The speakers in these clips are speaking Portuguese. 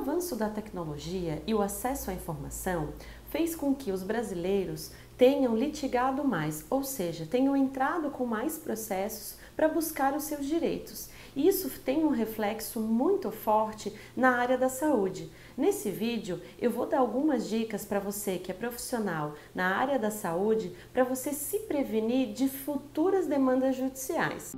avanço da tecnologia e o acesso à informação fez com que os brasileiros tenham litigado mais, ou seja, tenham entrado com mais processos para buscar os seus direitos. Isso tem um reflexo muito forte na área da saúde. Nesse vídeo eu vou dar algumas dicas para você que é profissional na área da saúde para você se prevenir de futuras demandas judiciais.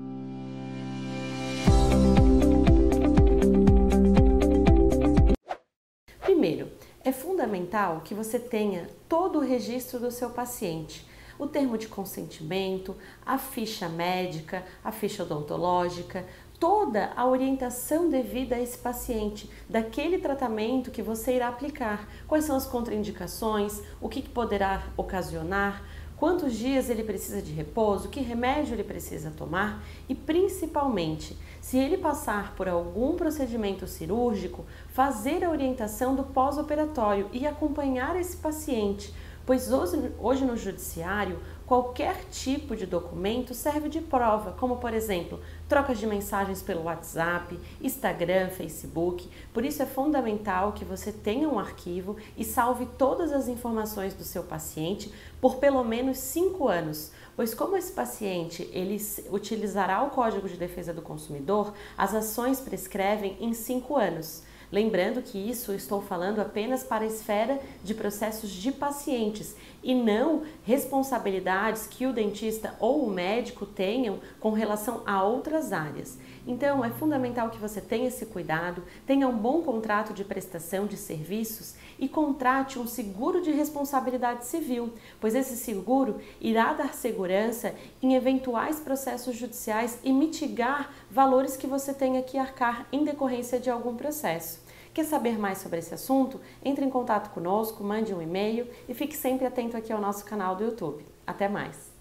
Primeiro, é fundamental que você tenha todo o registro do seu paciente. O termo de consentimento, a ficha médica, a ficha odontológica, toda a orientação devida a esse paciente, daquele tratamento que você irá aplicar, quais são as contraindicações, o que poderá ocasionar, quantos dias ele precisa de repouso, que remédio ele precisa tomar e, principalmente, se ele passar por algum procedimento cirúrgico, fazer a orientação do pós-operatório e acompanhar esse paciente pois hoje, hoje no judiciário qualquer tipo de documento serve de prova, como por exemplo, trocas de mensagens pelo WhatsApp, Instagram, Facebook. Por isso é fundamental que você tenha um arquivo e salve todas as informações do seu paciente por pelo menos cinco anos, pois como esse paciente ele utilizará o Código de Defesa do Consumidor, as ações prescrevem em cinco anos. Lembrando que isso estou falando apenas para a esfera de processos de pacientes e não responsabilidades que o dentista ou o médico tenham com relação a outras áreas. Então, é fundamental que você tenha esse cuidado, tenha um bom contrato de prestação de serviços e contrate um seguro de responsabilidade civil, pois esse seguro irá dar segurança em eventuais processos judiciais e mitigar valores que você tenha que arcar em decorrência de algum processo. Quer saber mais sobre esse assunto? Entre em contato conosco, mande um e-mail e fique sempre atento aqui ao nosso canal do YouTube. Até mais!